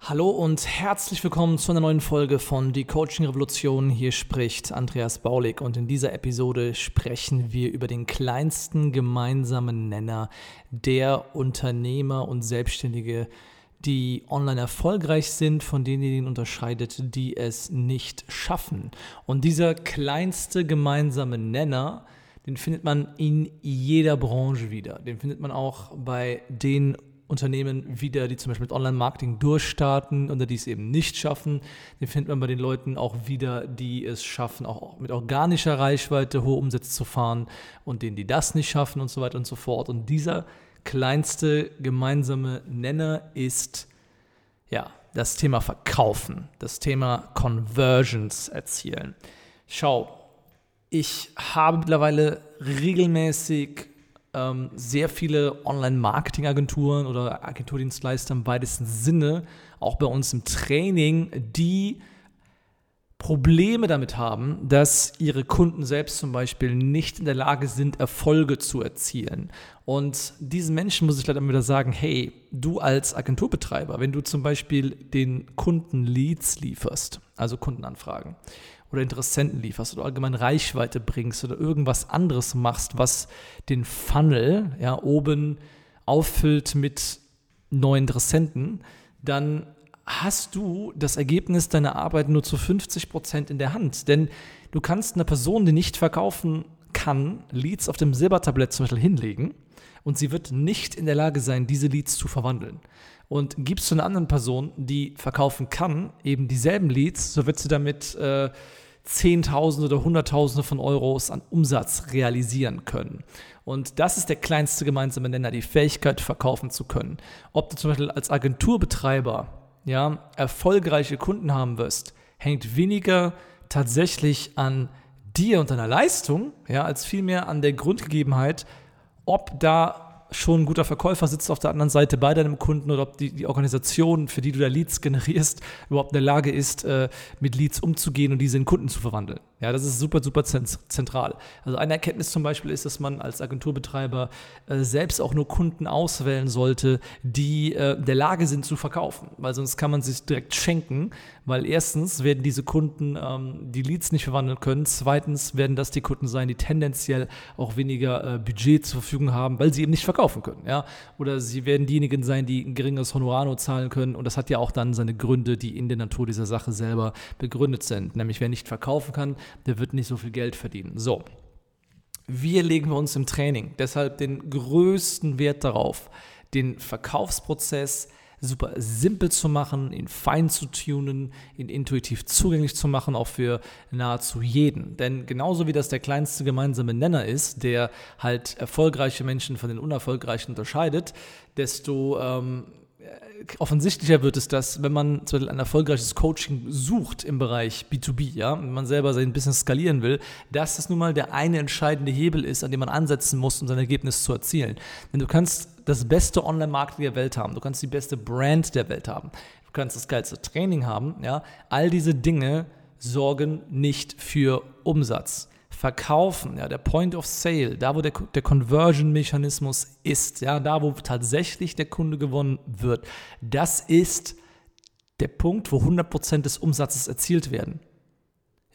Hallo und herzlich willkommen zu einer neuen Folge von Die Coaching Revolution. Hier spricht Andreas Baulig und in dieser Episode sprechen wir über den kleinsten gemeinsamen Nenner der Unternehmer und Selbstständige, die online erfolgreich sind, von denjenigen unterscheidet, die es nicht schaffen. Und dieser kleinste gemeinsame Nenner, den findet man in jeder Branche wieder. Den findet man auch bei den Unternehmen wieder, die zum Beispiel mit Online-Marketing durchstarten oder die es eben nicht schaffen. Den findet man bei den Leuten auch wieder, die es schaffen, auch mit organischer Reichweite hohe Umsätze zu fahren und denen, die das nicht schaffen und so weiter und so fort. Und dieser kleinste gemeinsame Nenner ist ja das Thema Verkaufen, das Thema Conversions erzielen. Schau, ich habe mittlerweile regelmäßig ähm, sehr viele Online-Marketing-Agenturen oder Agenturdienstleister im weitesten Sinne, auch bei uns im Training, die Probleme damit haben, dass ihre Kunden selbst zum Beispiel nicht in der Lage sind, Erfolge zu erzielen. Und diesen Menschen muss ich leider wieder sagen, hey, du als Agenturbetreiber, wenn du zum Beispiel den Kunden Leads lieferst, also Kundenanfragen, oder Interessenten lieferst oder allgemein Reichweite bringst oder irgendwas anderes machst, was den Funnel ja, oben auffüllt mit neuen Interessenten, dann hast du das Ergebnis deiner Arbeit nur zu 50 Prozent in der Hand. Denn du kannst einer Person, die nicht verkaufen kann, Leads auf dem Silbertablett zum Beispiel hinlegen und sie wird nicht in der Lage sein, diese Leads zu verwandeln. Und gibst du einer anderen Person, die verkaufen kann, eben dieselben Leads, so wird sie damit äh, Zehntausende oder Hunderttausende von Euros an Umsatz realisieren können. Und das ist der kleinste gemeinsame Nenner, die Fähigkeit, verkaufen zu können. Ob du zum Beispiel als Agenturbetreiber ja, erfolgreiche Kunden haben wirst, hängt weniger tatsächlich an dir und deiner Leistung, ja, als vielmehr an der Grundgegebenheit, ob da schon ein guter Verkäufer sitzt auf der anderen Seite bei deinem Kunden oder ob die, die Organisation, für die du da Leads generierst, überhaupt in der Lage ist, äh, mit Leads umzugehen und diese in Kunden zu verwandeln. Ja, das ist super, super zentral. Also eine Erkenntnis zum Beispiel ist, dass man als Agenturbetreiber äh, selbst auch nur Kunden auswählen sollte, die äh, in der Lage sind zu verkaufen, weil sonst kann man sich direkt schenken, weil erstens werden diese Kunden ähm, die Leads nicht verwandeln können, zweitens werden das die Kunden sein, die tendenziell auch weniger äh, Budget zur Verfügung haben, weil sie eben nicht verkaufen können, ja, oder sie werden diejenigen sein, die ein geringes Honorar nur zahlen können und das hat ja auch dann seine Gründe, die in der Natur dieser Sache selber begründet sind, nämlich wer nicht verkaufen kann, der wird nicht so viel Geld verdienen. So, wir legen wir uns im Training deshalb den größten Wert darauf, den Verkaufsprozess super simpel zu machen, ihn fein zu tunen, ihn intuitiv zugänglich zu machen, auch für nahezu jeden. Denn genauso wie das der kleinste gemeinsame Nenner ist, der halt erfolgreiche Menschen von den unerfolgreichen unterscheidet, desto ähm, offensichtlicher wird es, dass wenn man zum Beispiel ein erfolgreiches Coaching sucht im Bereich B2B, ja, wenn man selber sein Business skalieren will, dass das nun mal der eine entscheidende Hebel ist, an dem man ansetzen muss, um sein Ergebnis zu erzielen. Denn du kannst das beste Online-Marketing der Welt haben, du kannst die beste Brand der Welt haben, du kannst das geilste Training haben, ja, all diese Dinge sorgen nicht für Umsatz. Verkaufen, ja, der Point of Sale, da wo der, der Conversion-Mechanismus ist, ja, da wo tatsächlich der Kunde gewonnen wird, das ist der Punkt, wo 100% des Umsatzes erzielt werden.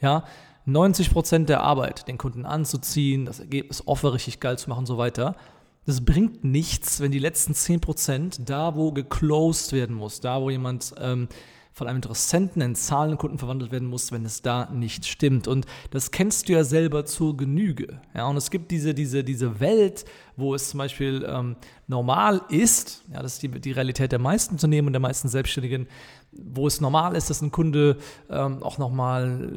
Ja, 90% der Arbeit, den Kunden anzuziehen, das Ergebnis Offer richtig geil zu machen und so weiter, das bringt nichts, wenn die letzten 10% da, wo geclosed werden muss, da, wo jemand ähm, von einem Interessenten in Zahlenkunden verwandelt werden muss, wenn es da nicht stimmt. Und das kennst du ja selber zur Genüge. Ja, und es gibt diese, diese, diese Welt, wo es zum Beispiel ähm, normal ist, ja, das ist die, die Realität der meisten Unternehmen und der meisten Selbstständigen, wo es normal ist, dass ein Kunde ähm, auch nochmal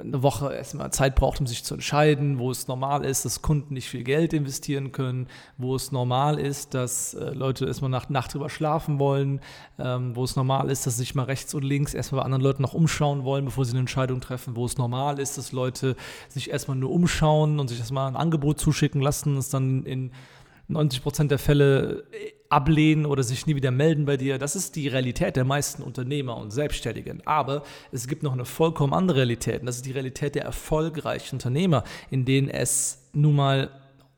eine Woche erstmal Zeit braucht, um sich zu entscheiden, wo es normal ist, dass Kunden nicht viel Geld investieren können, wo es normal ist, dass äh, Leute erstmal nach Nacht drüber schlafen wollen, ähm, wo es normal ist, dass sie sich mal rechts und links erstmal bei anderen Leuten noch umschauen wollen, bevor sie eine Entscheidung treffen, wo es normal ist, dass Leute sich erstmal nur umschauen und sich erstmal ein Angebot zuschicken lassen, es dann in 90 Prozent der Fälle äh, ablehnen oder sich nie wieder melden bei dir. Das ist die Realität der meisten Unternehmer und Selbstständigen. Aber es gibt noch eine vollkommen andere Realität. Und das ist die Realität der erfolgreichen Unternehmer, in denen es nun mal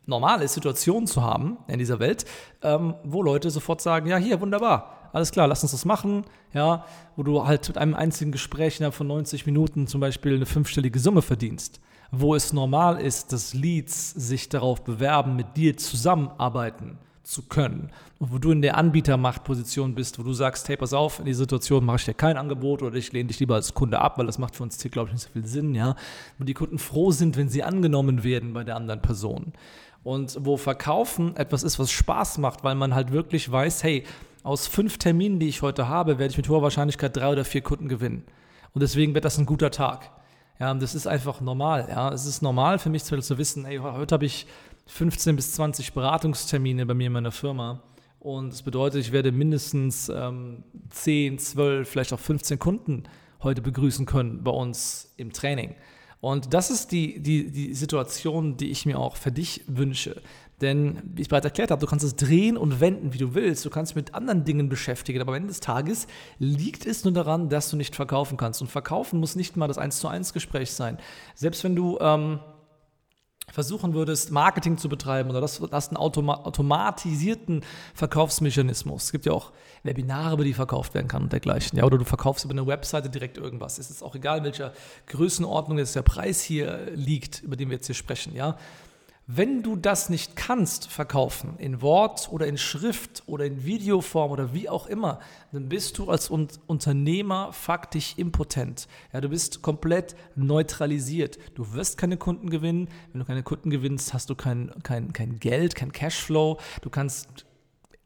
normal ist, Situationen zu haben in dieser Welt, ähm, wo Leute sofort sagen, ja, hier, wunderbar, alles klar, lass uns das machen, ja, wo du halt mit einem einzigen Gespräch innerhalb von 90 Minuten zum Beispiel eine fünfstellige Summe verdienst wo es normal ist, dass Leads sich darauf bewerben, mit dir zusammenarbeiten zu können. Und wo du in der Anbietermachtposition bist, wo du sagst, hey, pass auf, in dieser Situation mache ich dir kein Angebot oder ich lehne dich lieber als Kunde ab, weil das macht für uns hier, glaube ich, nicht so viel Sinn, ja. Wo die Kunden froh sind, wenn sie angenommen werden bei der anderen Person. Und wo Verkaufen etwas ist, was Spaß macht, weil man halt wirklich weiß, hey, aus fünf Terminen, die ich heute habe, werde ich mit hoher Wahrscheinlichkeit drei oder vier Kunden gewinnen. Und deswegen wird das ein guter Tag. Ja, das ist einfach normal. Ja, es ist normal für mich zu wissen, ey, heute habe ich 15 bis 20 Beratungstermine bei mir in meiner Firma. Und das bedeutet, ich werde mindestens ähm, 10, 12, vielleicht auch 15 Kunden heute begrüßen können bei uns im Training. Und das ist die, die, die Situation, die ich mir auch für dich wünsche. Denn, wie ich bereits erklärt habe, du kannst es drehen und wenden, wie du willst. Du kannst mit anderen Dingen beschäftigen. Aber am Ende des Tages liegt es nur daran, dass du nicht verkaufen kannst. Und verkaufen muss nicht mal das 1 zu 1 Gespräch sein. Selbst wenn du ähm, versuchen würdest, Marketing zu betreiben oder das hast einen automa automatisierten Verkaufsmechanismus. Es gibt ja auch Webinare, über die verkauft werden kann und dergleichen. Ja, oder du verkaufst über eine Webseite direkt irgendwas. Es ist auch egal, in welcher Größenordnung jetzt der Preis hier liegt, über den wir jetzt hier sprechen. Ja, wenn du das nicht kannst verkaufen, in Wort oder in Schrift oder in Videoform oder wie auch immer, dann bist du als Unternehmer faktisch impotent. Ja, du bist komplett neutralisiert. Du wirst keine Kunden gewinnen. Wenn du keine Kunden gewinnst, hast du kein, kein, kein Geld, kein Cashflow. Du kannst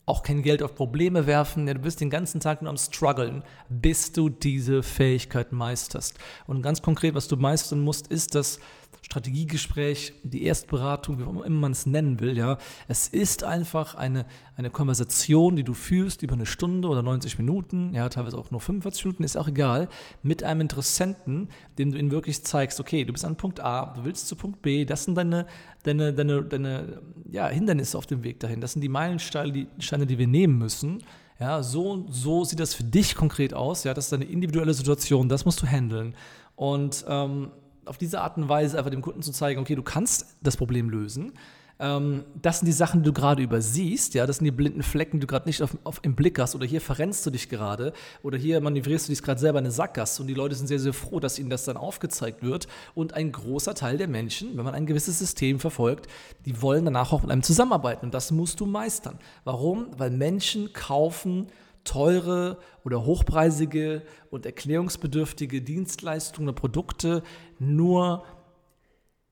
auch kein Geld auf Probleme werfen. Ja, du bist den ganzen Tag nur am struggeln, bis du diese Fähigkeit meisterst. Und ganz konkret, was du meistern musst, ist das Strategiegespräch, die Erstberatung, wie immer man es nennen will, ja. Es ist einfach eine, eine Konversation, die du führst über eine Stunde oder 90 Minuten, ja, teilweise auch nur 45 Minuten, ist auch egal, mit einem Interessenten, dem du ihm wirklich zeigst, okay, du bist an Punkt A, du willst zu Punkt B, das sind deine, deine, deine, deine ja, Hindernisse auf dem Weg dahin, das sind die Meilensteine, die, wir nehmen müssen. Ja, so, so sieht das für dich konkret aus. Ja, das ist eine individuelle Situation, das musst du handeln. Und ähm, auf diese Art und Weise einfach dem Kunden zu zeigen, okay, du kannst das Problem lösen. Ähm, das sind die Sachen, die du gerade übersiehst, ja, das sind die blinden Flecken, die du gerade nicht auf, auf, im Blick hast oder hier verrennst du dich gerade oder hier manövrierst du dich gerade selber in eine Sackgasse und die Leute sind sehr, sehr froh, dass ihnen das dann aufgezeigt wird und ein großer Teil der Menschen, wenn man ein gewisses System verfolgt, die wollen danach auch mit einem zusammenarbeiten und das musst du meistern. Warum? Weil Menschen kaufen teure oder hochpreisige und erklärungsbedürftige Dienstleistungen oder Produkte nur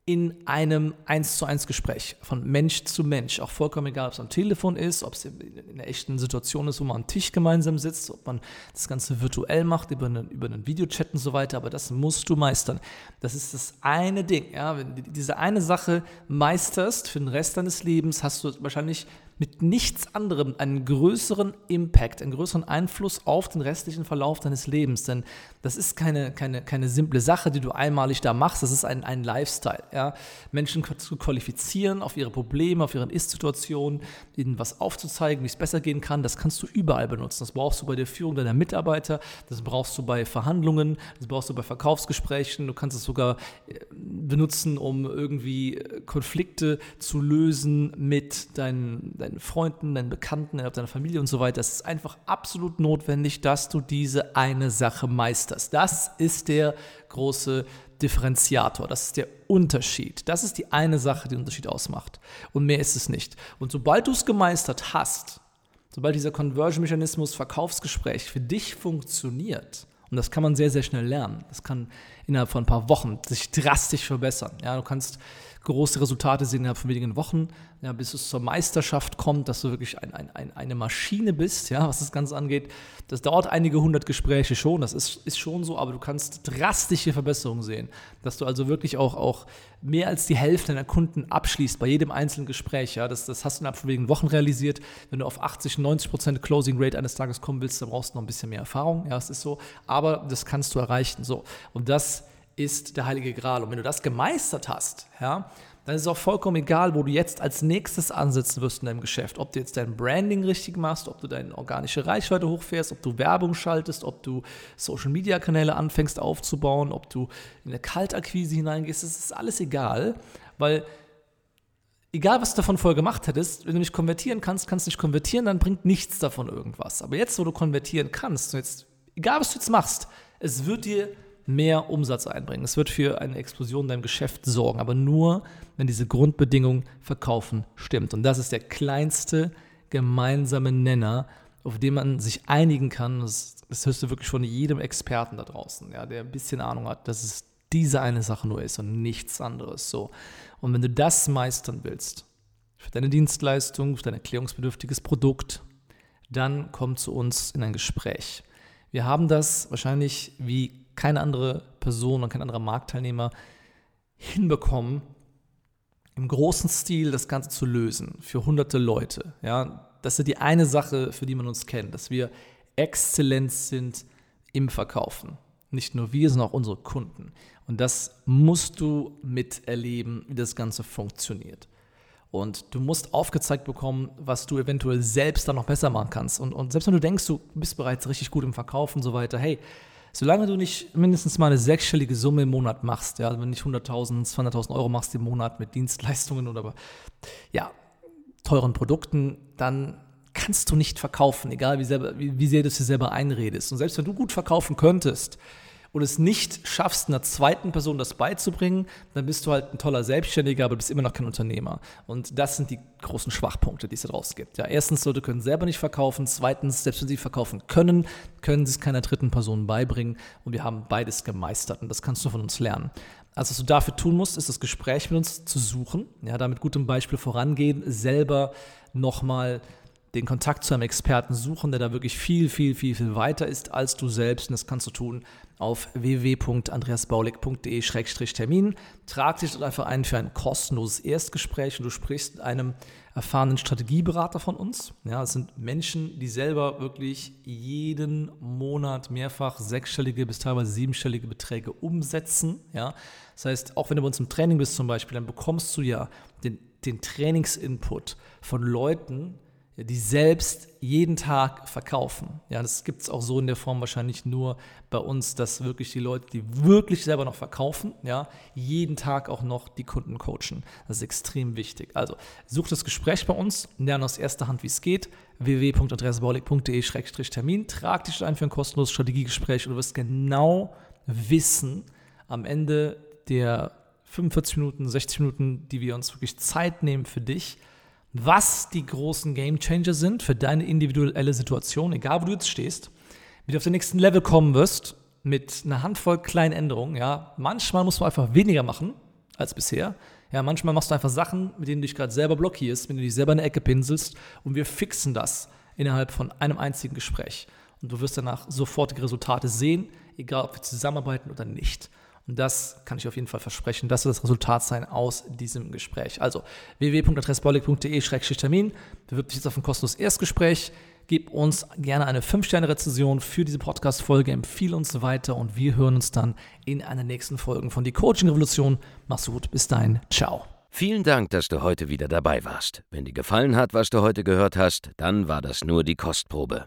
in einem 1 zu 1 Gespräch von Mensch zu Mensch. Auch vollkommen egal, ob es am Telefon ist, ob es in einer echten Situation ist, wo man am Tisch gemeinsam sitzt, ob man das Ganze virtuell macht, über einen, über einen Videochat und so weiter. Aber das musst du meistern. Das ist das eine Ding. Ja? Wenn du diese eine Sache meisterst für den Rest deines Lebens, hast du wahrscheinlich mit nichts anderem einen größeren Impact, einen größeren Einfluss auf den restlichen Verlauf deines Lebens. Denn das ist keine, keine, keine simple Sache, die du einmalig da machst, das ist ein, ein Lifestyle. Ja? Menschen zu qualifizieren auf ihre Probleme, auf ihre Ist-Situation, ihnen was aufzuzeigen, wie es besser gehen kann, das kannst du überall benutzen. Das brauchst du bei der Führung deiner Mitarbeiter, das brauchst du bei Verhandlungen, das brauchst du bei Verkaufsgesprächen, du kannst es sogar äh, benutzen, um irgendwie Konflikte zu lösen mit deinen deinen Freunden, deinen Bekannten, deiner Familie und so weiter. Es ist einfach absolut notwendig, dass du diese eine Sache meisterst. Das ist der große Differenziator, das ist der Unterschied. Das ist die eine Sache, die den Unterschied ausmacht. Und mehr ist es nicht. Und sobald du es gemeistert hast, sobald dieser Conversion-Mechanismus, Verkaufsgespräch für dich funktioniert, Und das kann man sehr, sehr schnell lernen. Das kann innerhalb von ein paar Wochen sich drastisch verbessern. Ja, du kannst große Resultate sehen innerhalb von wenigen Wochen, ja, bis es zur Meisterschaft kommt, dass du wirklich ein, ein, ein, eine Maschine bist, ja, was das Ganze angeht. Das dauert einige hundert Gespräche schon, das ist, ist schon so, aber du kannst drastische Verbesserungen sehen, dass du also wirklich auch, auch mehr als die Hälfte deiner Kunden abschließt bei jedem einzelnen Gespräch. Ja, das, das hast du innerhalb von wenigen Wochen realisiert. Wenn du auf 80, 90 Prozent Closing Rate eines Tages kommen willst, dann brauchst du noch ein bisschen mehr Erfahrung. Ja, das ist so, aber das kannst du erreichen. So. Und das ist der Heilige Gral. Und wenn du das gemeistert hast, ja, dann ist es auch vollkommen egal, wo du jetzt als nächstes ansetzen wirst in deinem Geschäft. Ob du jetzt dein Branding richtig machst, ob du deine organische Reichweite hochfährst, ob du Werbung schaltest, ob du Social-Media-Kanäle anfängst aufzubauen, ob du in eine Kaltakquise hineingehst, das ist alles egal, weil egal was du davon vorher gemacht hättest, wenn du nicht konvertieren kannst, kannst du nicht konvertieren, dann bringt nichts davon irgendwas. Aber jetzt, wo du konvertieren kannst, jetzt, egal was du jetzt machst, es wird dir mehr Umsatz einbringen. Es wird für eine Explosion in deinem Geschäft sorgen, aber nur, wenn diese Grundbedingung Verkaufen stimmt. Und das ist der kleinste gemeinsame Nenner, auf den man sich einigen kann. Das, das hörst du wirklich von jedem Experten da draußen, ja, der ein bisschen Ahnung hat, dass es diese eine Sache nur ist und nichts anderes. So. Und wenn du das meistern willst, für deine Dienstleistung, für dein erklärungsbedürftiges Produkt, dann komm zu uns in ein Gespräch. Wir haben das wahrscheinlich wie keine andere Person und kein anderer Marktteilnehmer hinbekommen, im großen Stil das Ganze zu lösen für hunderte Leute. Ja, das ist die eine Sache, für die man uns kennt, dass wir exzellent sind im Verkaufen. Nicht nur wir, sondern auch unsere Kunden. Und das musst du miterleben, wie das Ganze funktioniert. Und du musst aufgezeigt bekommen, was du eventuell selbst dann noch besser machen kannst. Und, und selbst wenn du denkst, du bist bereits richtig gut im Verkaufen und so weiter, hey, solange du nicht mindestens mal eine sechsstellige Summe im Monat machst, ja, wenn du nicht 100.000, 200.000 Euro machst im Monat mit Dienstleistungen oder ja, teuren Produkten, dann kannst du nicht verkaufen, egal wie, selber, wie, wie sehr du es dir selber einredest. Und selbst wenn du gut verkaufen könntest, und es nicht schaffst, einer zweiten Person das beizubringen, dann bist du halt ein toller Selbstständiger, aber bist immer noch kein Unternehmer. Und das sind die großen Schwachpunkte, die es da draußen gibt. Ja, erstens, Leute können selber nicht verkaufen. Zweitens, selbst wenn sie verkaufen können, können sie es keiner dritten Person beibringen. Und wir haben beides gemeistert und das kannst du von uns lernen. Also was du dafür tun musst, ist das Gespräch mit uns zu suchen, ja, da mit gutem Beispiel vorangehen, selber nochmal den Kontakt zu einem Experten suchen, der da wirklich viel, viel, viel, viel weiter ist als du selbst. Und das kannst du tun auf www.andreasbaulig.de-termin. Trag dich dort einfach ein für ein kostenloses Erstgespräch und du sprichst mit einem erfahrenen Strategieberater von uns. Ja, es sind Menschen, die selber wirklich jeden Monat mehrfach sechsstellige bis teilweise siebenstellige Beträge umsetzen. Ja, das heißt, auch wenn du bei uns im Training bist zum Beispiel, dann bekommst du ja den, den Trainingsinput von Leuten, die selbst jeden Tag verkaufen. Ja, das gibt es auch so in der Form wahrscheinlich nur bei uns, dass wirklich die Leute, die wirklich selber noch verkaufen, ja, jeden Tag auch noch die Kunden coachen. Das ist extrem wichtig. Also such das Gespräch bei uns, lerne aus erster Hand, wie es geht. www.andreasbaulig.de-termin. Trag dich ein für ein kostenloses Strategiegespräch und du wirst genau wissen, am Ende der 45 Minuten, 60 Minuten, die wir uns wirklich Zeit nehmen für dich, was die großen Game Changer sind für deine individuelle Situation, egal wo du jetzt stehst, wie du auf den nächsten Level kommen wirst mit einer Handvoll kleinen Änderungen. Ja, manchmal musst du einfach weniger machen als bisher. Ja, manchmal machst du einfach Sachen, mit denen du dich gerade selber blockierst, wenn du dich selber in eine Ecke pinselst und wir fixen das innerhalb von einem einzigen Gespräch. Und du wirst danach sofortige Resultate sehen, egal ob wir zusammenarbeiten oder nicht. Und das kann ich auf jeden Fall versprechen. Das wird das Resultat sein aus diesem Gespräch. Also www.adressbaulig.de-termin. Bewirb dich jetzt auf ein kostenloses Erstgespräch. Gib uns gerne eine 5-Sterne-Rezension für diese Podcast-Folge. Empfehle uns weiter und wir hören uns dann in einer nächsten Folge von Die Coaching Revolution. Mach's gut. Bis dahin. Ciao. Vielen Dank, dass du heute wieder dabei warst. Wenn dir gefallen hat, was du heute gehört hast, dann war das nur die Kostprobe.